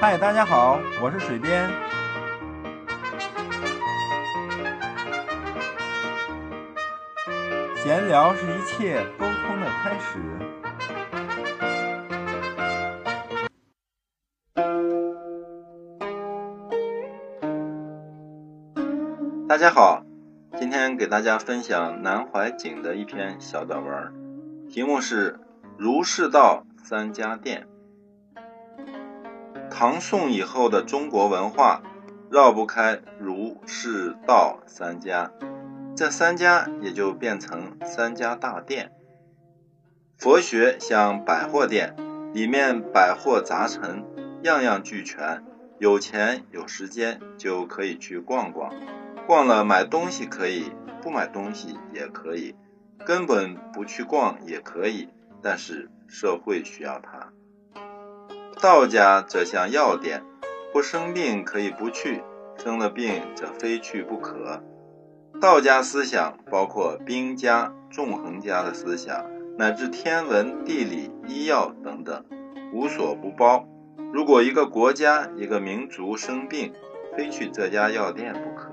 嗨，大家好，我是水边。闲聊是一切沟通的开始。大家好，今天给大家分享南怀瑾的一篇小短文，题目是《儒释道三家店》。唐宋以后的中国文化绕不开儒释道三家，这三家也就变成三家大店。佛学像百货店，里面百货杂陈，样样俱全，有钱有时间就可以去逛逛，逛了买东西可以，不买东西也可以，根本不去逛也可以，但是社会需要它。道家则像药店，不生病可以不去，生了病则非去不可。道家思想包括兵家、纵横家的思想，乃至天文、地理、医药等等，无所不包。如果一个国家、一个民族生病，非去这家药店不可。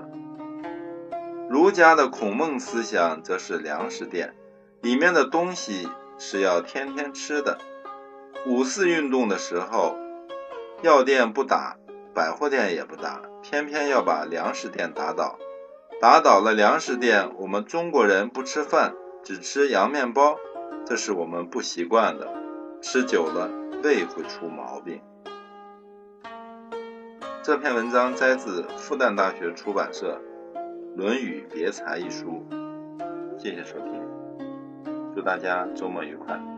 儒家的孔孟思想则是粮食店，里面的东西是要天天吃的。五四运动的时候，药店不打，百货店也不打，偏偏要把粮食店打倒。打倒了粮食店，我们中国人不吃饭，只吃洋面包，这是我们不习惯的，吃久了胃会出毛病。这篇文章摘自复旦大学出版社《论语别裁》一书。谢谢收听，祝大家周末愉快。